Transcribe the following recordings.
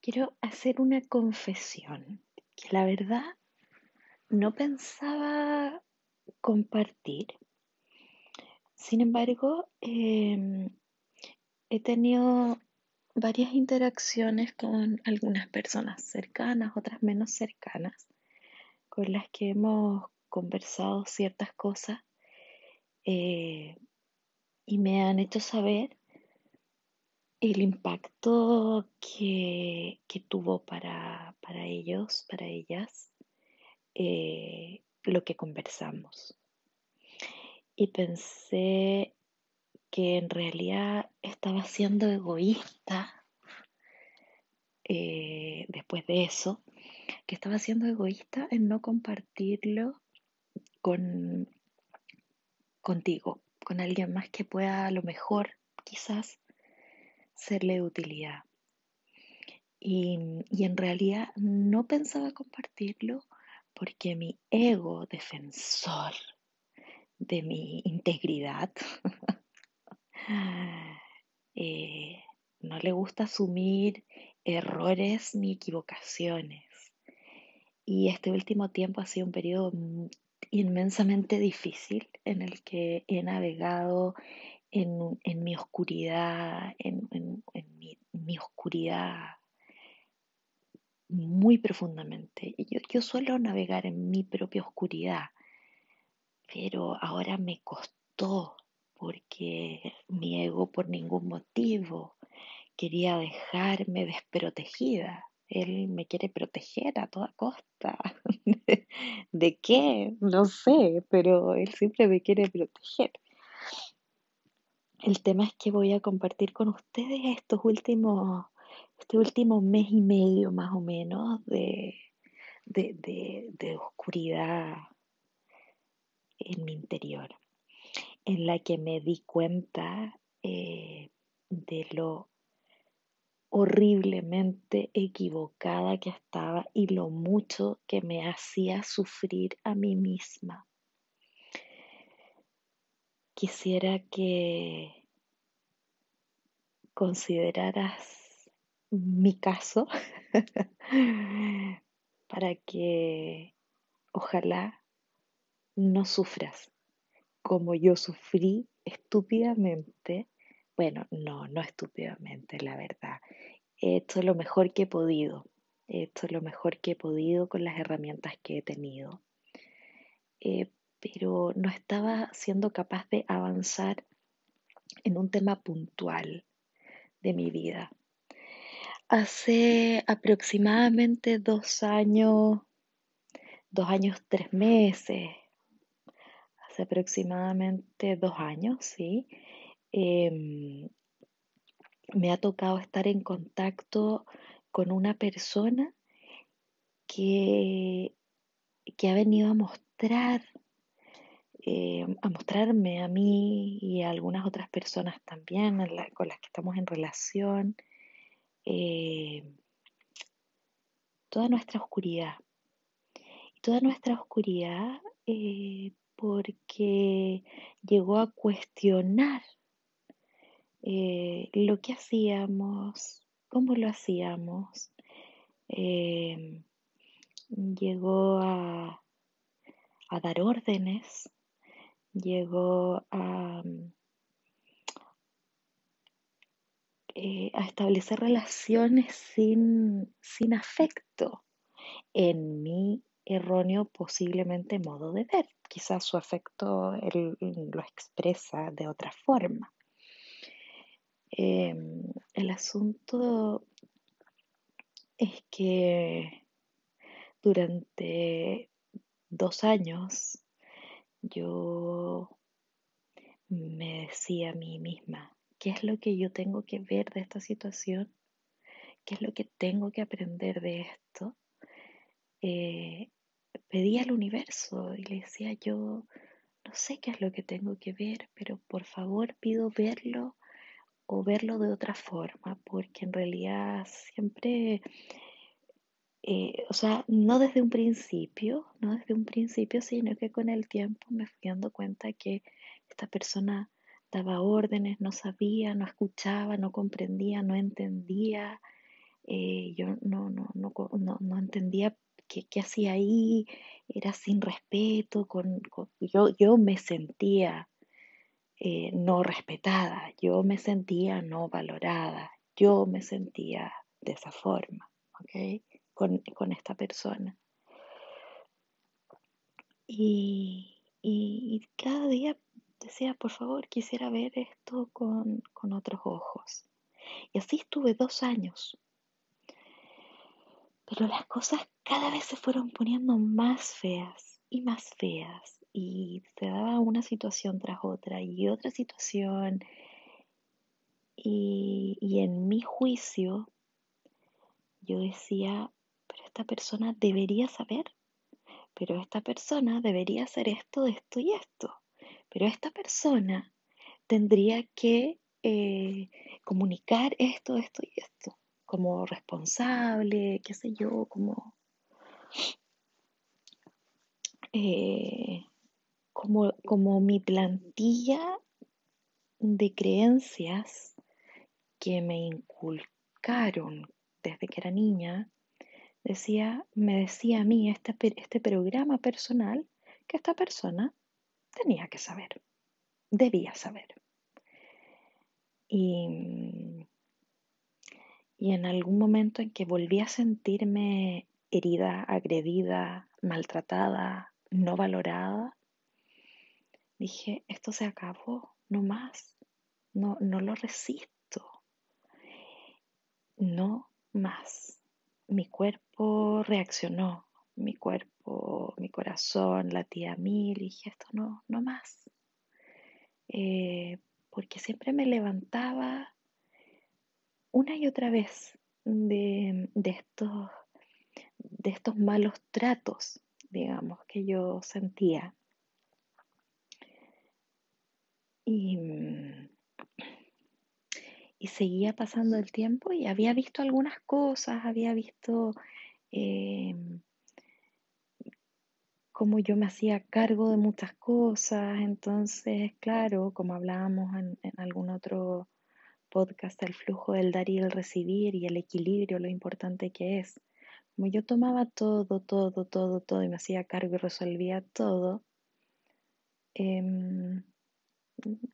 quiero hacer una confesión que la verdad no pensaba compartir. Sin embargo, em, he tenido varias interacciones con algunas personas cercanas, otras menos cercanas, con las que hemos conversado ciertas cosas eh, y me han hecho saber el impacto que, tuvo para, ellos, para ellas, eh, lo que conversamos. Y pensé que en realidad estaba siendo egoísta eh, después de eso, que estaba siendo egoísta en no compartirlo con contigo, con alguien más que pueda a lo mejor quizás serle de utilidad. Y, y en realidad no pensaba compartirlo porque mi ego defensor de mi integridad eh, no le gusta asumir errores ni equivocaciones. Y este último tiempo ha sido un periodo inmensamente difícil en el que he navegado en, mi oscuridad, en, mi, oscuridad muy profundamente. Yo, yo suelo navegar en mi propia oscuridad, pero ahora me costó porque mi ego por ningún motivo quería dejarme desprotegida. Él me quiere proteger a toda costa. ¿De qué? No sé, pero él siempre me quiere proteger. El tema es que voy a compartir con ustedes estos últimos, este último mes y medio más o menos de, de, oscuridad en mi interior, en la que me di cuenta eh, de lo horriblemente equivocada que estaba y lo mucho que me hacía sufrir a mí misma. Quisiera que consideraras mi caso para que ojalá no sufras como yo sufrí estúpidamente bueno, no, no estúpidamente, la verdad. He hecho lo mejor que he podido. He hecho lo mejor que he podido con las herramientas que he tenido. Eh, pero no estaba siendo capaz de avanzar en un tema puntual de mi vida. Hace aproximadamente dos años, dos años, tres meses, hace aproximadamente dos años, sí, Em, me ha tocado estar en contacto con una persona que, que ha venido a mostrar, eh, a mostrarme a mí y a algunas otras personas también con las que estamos en relación, eh, toda nuestra oscuridad. toda nuestra oscuridad eh, porque llegó a cuestionar lo que hacíamos, cómo lo hacíamos. Llegó a, dar órdenes, llegó a, eh, a establecer relaciones sin, sin afecto en mi erróneo posiblemente modo de ver. Quizás su afecto él lo expresa de otra forma. Em, el asunto es que durante dos años yo me decía a mí misma, ¿qué es lo que yo tengo que ver de esta situación? ¿Qué es lo que tengo que aprender de esto? Eh, pedía al universo y le decía yo, no sé qué es lo que tengo que ver, pero por favor pido verlo o verlo de otra forma, porque en realidad siempre, eh, o sea, no desde un principio, no desde un principio, sino que con el tiempo me fui dando cuenta que esta persona daba órdenes, no sabía, no escuchaba, no comprendía, no entendía, eh, yo no, no, no, no, entendía qué, qué, hacía ahí, era sin respeto, con, yo, yo me sentía eh, no respetada, yo me sentía no valorada, yo me sentía de esa forma, ¿ok? Con, esta persona. Y, cada día decía, por favor, quisiera ver esto con, otros ojos. Y así estuve dos años. Pero las cosas cada vez se fueron poniendo más feas y más feas. Y se daba una situación tras otra y otra situación. Y, en mi juicio, yo decía, esta persona debería saber pero esta persona debería hacer esto, esto y esto, pero esta persona tendría que eh, comunicar esto, esto y esto, como responsable, qué sé yo, como, eh, como, como mi plantilla de creencias que me inculcaron desde que era niña decía, me decía a mí este, este programa personal que esta persona tenía que saber, debía saber. Y, y en algún momento en que volví a sentirme herida, agredida, maltratada, no valorada, dije, esto se acabó, no más, no, no lo resisto, no más mi cuerpo reaccionó, mi cuerpo, mi corazón latía a mil y dije, esto no, no más. Eh, porque siempre me levantaba una y otra vez de, estos, de estos malos tratos, digamos, que yo sentía. Y seguía pasando el tiempo y había visto algunas cosas, había visto eh, cómo yo me hacía cargo de muchas cosas, entonces, claro, como hablábamos en, algún otro podcast, el flujo del dar y el recibir y el equilibrio, lo importante que es. Como yo tomaba todo, todo, todo, todo y me hacía cargo y resolvía todo, em,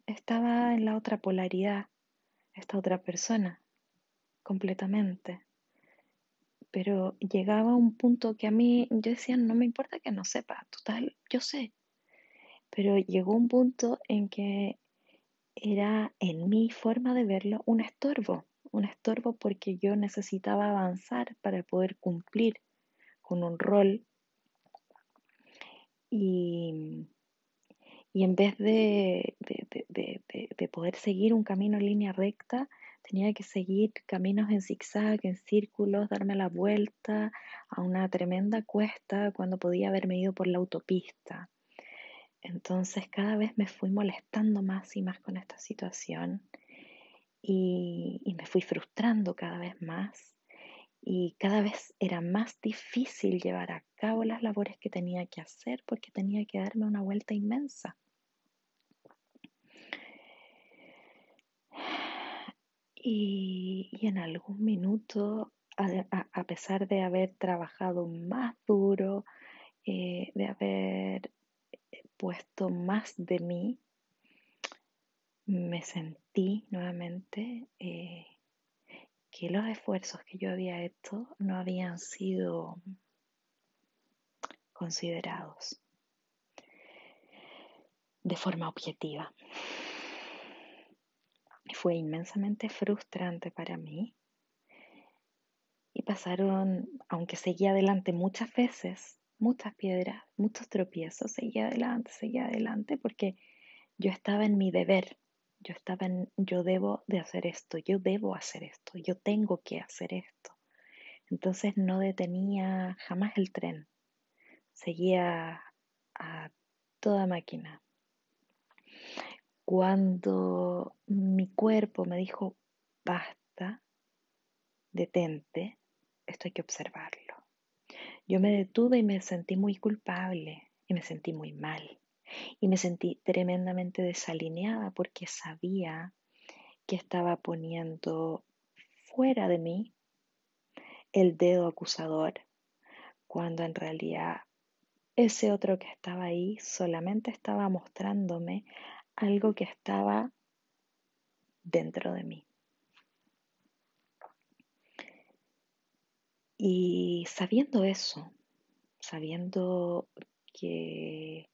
estaba en la otra polaridad esta otra persona completamente. Pero llegaba a un punto que a mí yo decía, no me importa que no sepa, total, yo sé. Pero llegó un punto en que era en mi forma de verlo un estorbo, un estorbo porque yo necesitaba avanzar para poder cumplir con un rol y, y en vez de, de, poder seguir un camino en línea recta, tenía que seguir caminos en zigzag, en círculos, darme la vuelta a una tremenda cuesta cuando podía haberme ido por la autopista. Entonces cada vez me fui molestando más y más con esta situación y, y me fui frustrando cada vez más y cada vez era más difícil llevar a cabo las labores que tenía que hacer porque tenía que darme una vuelta inmensa. Y, en algún minuto, a, pesar de haber trabajado más duro, eh, de haber eh, puesto más de mí, me sentí nuevamente eh, que los esfuerzos que yo había hecho no habían sido considerados de forma objetiva fue inmensamente frustrante para mí. Y pasaron, aunque seguía adelante muchas veces, muchas piedras, muchos tropiezos, seguía adelante, seguía adelante, porque yo estaba en mi deber, yo estaba en, yo debo de hacer esto, yo debo hacer esto, yo tengo que hacer esto. Entonces no detenía jamás el tren, seguía a toda máquina. Cuando mi cuerpo me dijo, basta, detente, esto hay que observarlo. Yo me detuve y me sentí muy culpable y me sentí muy mal y me sentí tremendamente desalineada porque sabía que estaba poniendo fuera de mí el dedo acusador, cuando en realidad ese otro que estaba ahí solamente estaba mostrándome algo que estaba dentro de mí. Y sabiendo eso, sabiendo que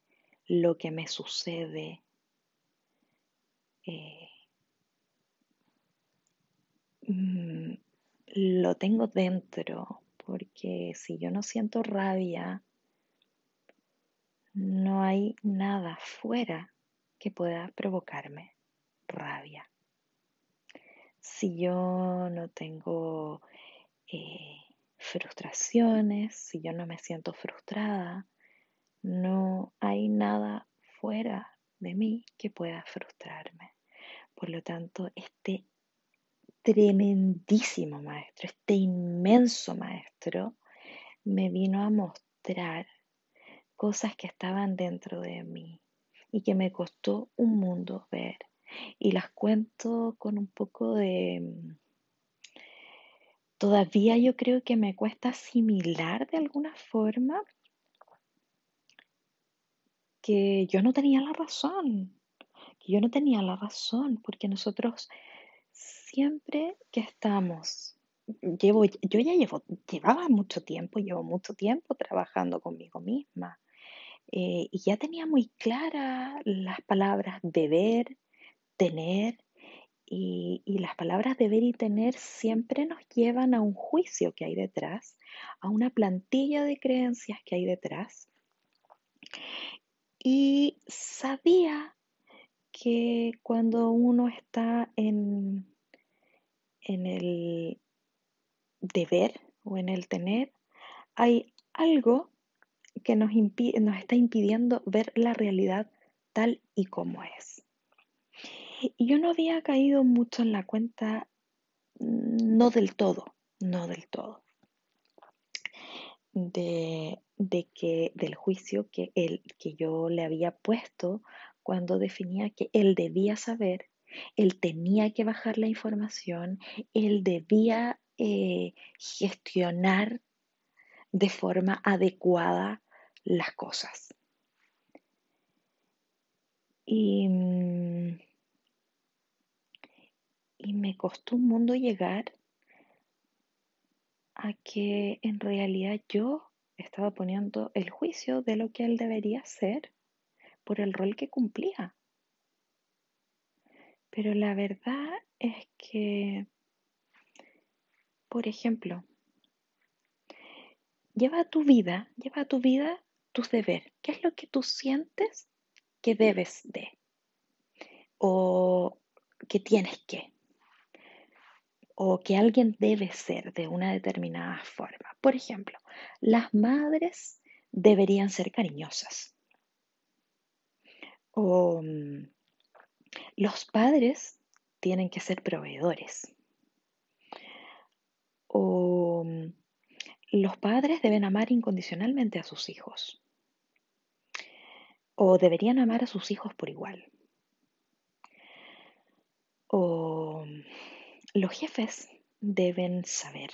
lo que me sucede eh, mm, lo tengo dentro, porque si yo no siento rabia, no hay nada fuera que pueda provocarme rabia. Si yo no tengo eh, frustraciones, si yo no me siento frustrada, no hay nada fuera de mí que pueda frustrarme. Por lo tanto, este tremendísimo maestro, este inmenso maestro, me vino a mostrar cosas que estaban dentro de mí y que me costó un mundo ver. Y las cuento con un poco de... Todavía yo creo que me cuesta asimilar de alguna forma que yo no tenía la razón, que yo no tenía la razón, porque nosotros siempre que estamos, llevo, yo ya llevo, llevaba mucho tiempo, llevo mucho tiempo trabajando conmigo misma, eh, y ya tenía muy claras las palabras deber, tener, y, y, las palabras deber y tener siempre nos llevan a un juicio que hay detrás, a una plantilla de creencias que hay detrás. Y sabía que cuando uno está en, en el deber o en el tener, hay algo que nos, nos está impidiendo ver la realidad tal y como es. Y yo no había caído mucho en la cuenta, no del todo, no del todo, de, de que del juicio que, que yo le había puesto cuando definía que él debía saber, él tenía que bajar la información, él debía eh, gestionar de forma adecuada las cosas. Y, mm, y me costó un mundo llegar a que en realidad yo estaba poniendo el juicio de lo que él debería ser por el rol que cumplía. Pero la verdad es que, por ejemplo, lleva tu vida, lleva tu vida tus deberes. ¿Qué es lo que tú sientes que debes de? O que tienes que o que alguien debe ser de una determinada forma. Por ejemplo, las madres deberían ser cariñosas. O mm, los padres tienen que ser proveedores. O mm, los padres deben amar incondicionalmente a sus hijos. O deberían amar a sus hijos por igual. O los jefes deben saber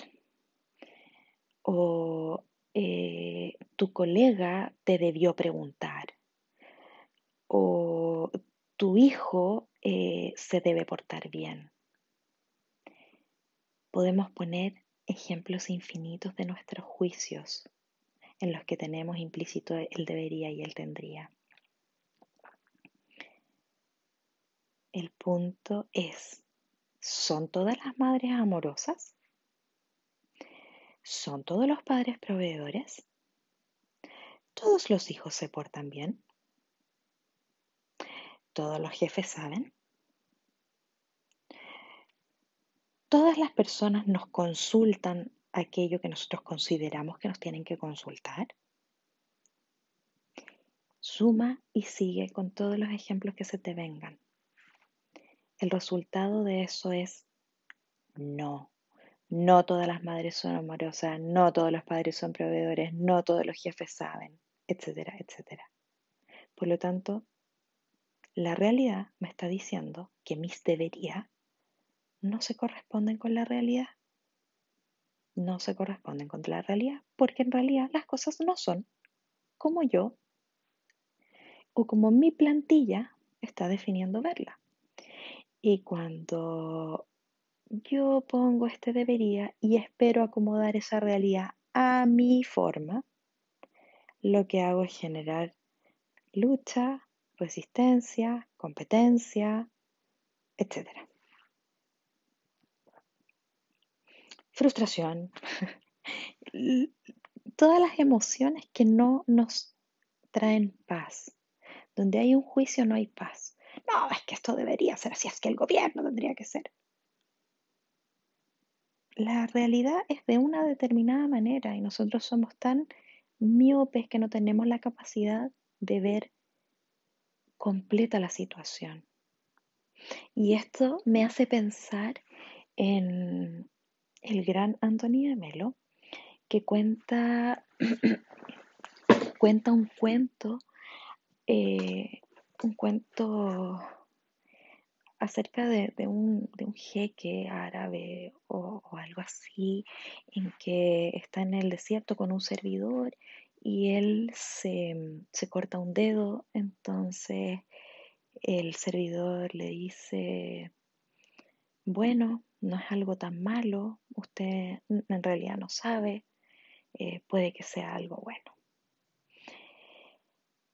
o eh, tu colega te debió preguntar o tu hijo eh, se debe portar bien. Podemos poner ejemplos infinitos de nuestros juicios en los que tenemos implícito el debería y el tendría. El punto es ¿Son todas las madres amorosas? ¿Son todos los padres proveedores? ¿Todos los hijos se portan bien? ¿Todos los jefes saben? ¿Todas las personas nos consultan aquello que nosotros consideramos que nos tienen que consultar? Suma y sigue con todos los ejemplos que se te vengan el resultado de eso es no. No todas las madres son amorosas, no todos los padres son proveedores, no todos los jefes saben, etcétera, etcétera. Por lo tanto, la realidad me está diciendo que mis debería no se corresponden con la realidad. no se corresponden con la realidad, porque en realidad las cosas no son como yo o como mi plantilla está definiendo verla. Y cuando yo pongo este debería y espero acomodar esa realidad a mi forma, lo que hago es generar lucha, resistencia, competencia, etc. Frustración. Todas las emociones que no nos traen paz. Donde hay un juicio no hay paz. No, es que esto debería ser así, es que el gobierno tendría que ser. La realidad es de una determinada manera y nosotros somos tan miopes que no tenemos la capacidad de ver completa la situación. Y esto me hace pensar en el gran Antonio de Melo, que cuenta, cuenta un cuento, eh, un cuento acerca de, un, jeque árabe o, algo así, en que está en el desierto con un servidor y él se, se corta un dedo, entonces el servidor le dice, bueno, no es algo tan malo, usted en realidad no sabe, eh, puede que sea algo bueno.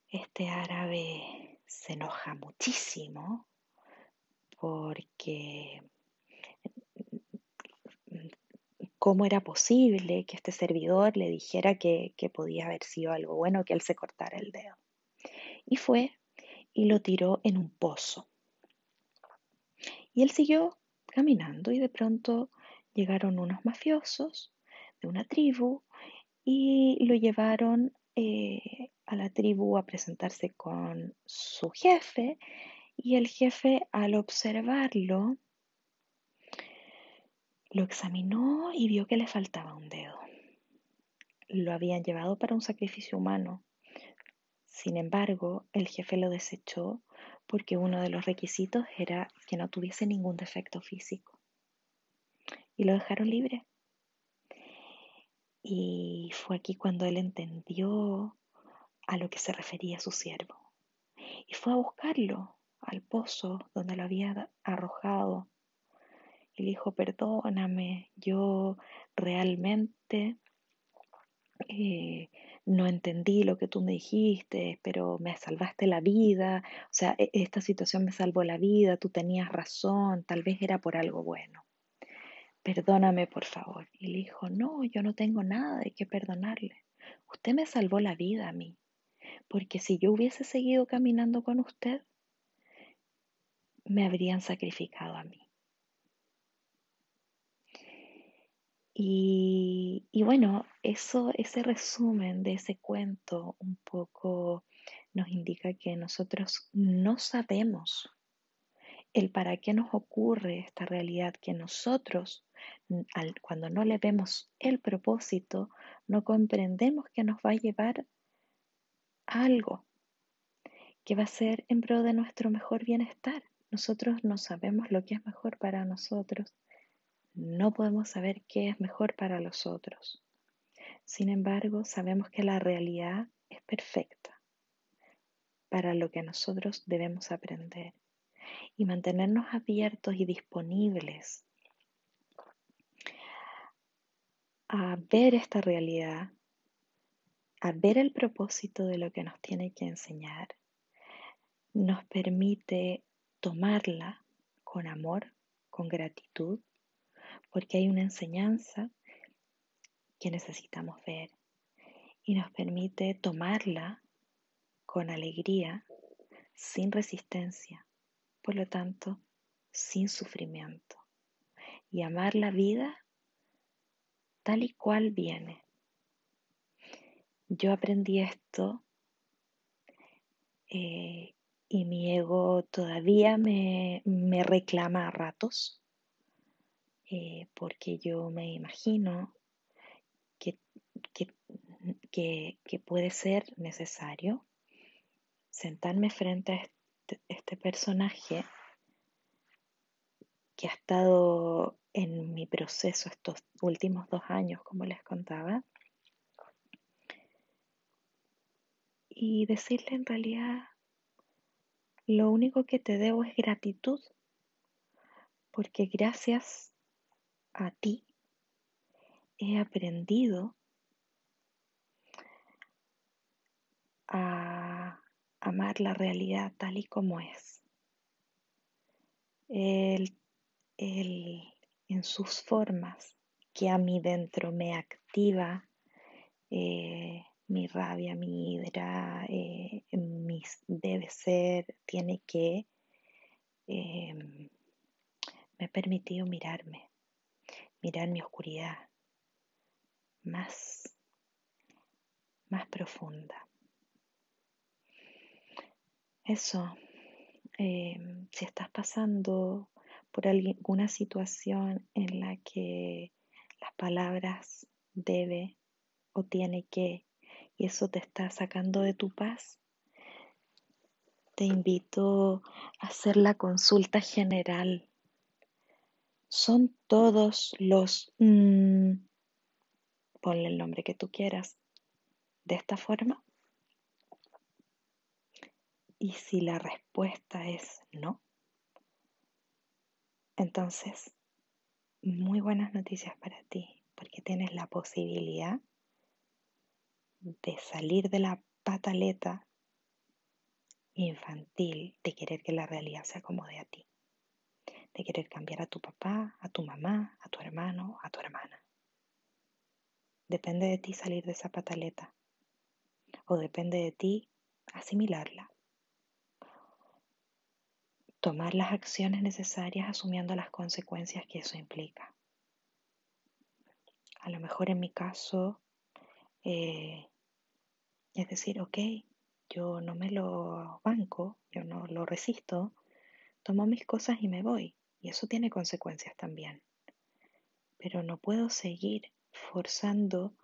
Este árabe se enoja muchísimo porque cómo era posible que este servidor le dijera que, que podía haber sido algo bueno que él se cortara el dedo. Y fue y lo tiró en un pozo. Y él siguió caminando y de pronto llegaron unos mafiosos de una tribu y lo llevaron eh, a la tribu a presentarse con su jefe y el jefe al observarlo lo examinó y vio que le faltaba un dedo. Lo habían llevado para un sacrificio humano. Sin embargo, el jefe lo desechó porque uno de los requisitos era que no tuviese ningún defecto físico. Y lo dejaron libre. Y fue aquí cuando él entendió a lo que se refería su siervo. Y fue a buscarlo al pozo donde lo había arrojado. Y le dijo, perdóname, yo realmente eh, no entendí lo que tú me dijiste, pero me salvaste la vida, o sea, e-, esta situación me salvó la vida, tú tenías razón, tal vez era por algo bueno. Perdóname, por favor. Y le dijo, no, yo no tengo nada de qué perdonarle. Usted me salvó la vida a mí, porque si yo hubiese seguido caminando con usted, me habrían sacrificado a mí. Y, bueno, eso, ese resumen de ese cuento un poco nos indica que nosotros no sabemos el para qué nos ocurre esta realidad, que nosotros, cuando no le vemos el propósito, no comprendemos que nos va a llevar a algo que va a ser en pro de nuestro mejor bienestar. Nosotros no sabemos lo que es mejor para nosotros no podemos saber qué es mejor para los otros. Sin embargo, sabemos que la realidad es perfecta para lo que nosotros debemos aprender y mantenernos abiertos y disponibles a ver esta realidad, a ver el propósito de lo que nos tiene que enseñar, nos permite tomarla con amor, con gratitud porque hay una enseñanza que necesitamos ver y nos permite tomarla con alegría, sin resistencia, por lo tanto, sin sufrimiento, y amar la vida tal y cual viene. Yo aprendí esto eh, y mi ego todavía me, me reclama a ratos eh, porque yo me imagino que, que, puede ser necesario sentarme frente a este, este, personaje que ha estado en mi proceso estos últimos dos años, como les contaba, y decirle en realidad, lo único que te debo es gratitud, porque gracias a ti he aprendido a amar la realidad tal y como es. El, en sus formas que a mí dentro me activa eh, mi rabia, mi ira, eh, mis debe ser, tiene que, em, me ha permitido mirarme, mirar mi oscuridad más, más profunda. Eso, em, si estás pasando por alguna situación en la que las palabras debe o tiene que y eso te está sacando de tu paz, te invito a hacer la consulta general. Son todos los, mm, ponle el nombre que tú quieras, de esta forma. Y si la respuesta es no, entonces, muy buenas noticias para ti, porque tienes la posibilidad de salir de la pataleta infantil de querer que la realidad se acomode a ti, de querer cambiar a tu papá, a tu mamá, a tu hermano, a tu hermana. Depende de ti salir de esa pataleta o depende de ti asimilarla. Tomar las acciones necesarias asumiendo las consecuencias que eso implica. A lo mejor en mi caso eh, es decir, ok, yo no me lo banco, yo no lo resisto, tomo mis cosas y me voy. Y eso tiene consecuencias también. Pero no puedo seguir forzando,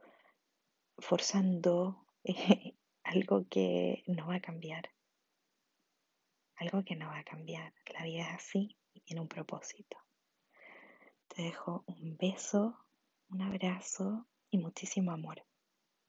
forzando algo que no va a cambiar. Algo que no va a cambiar. La vida es así y tiene un propósito. Te dejo un beso, un abrazo y muchísimo amor.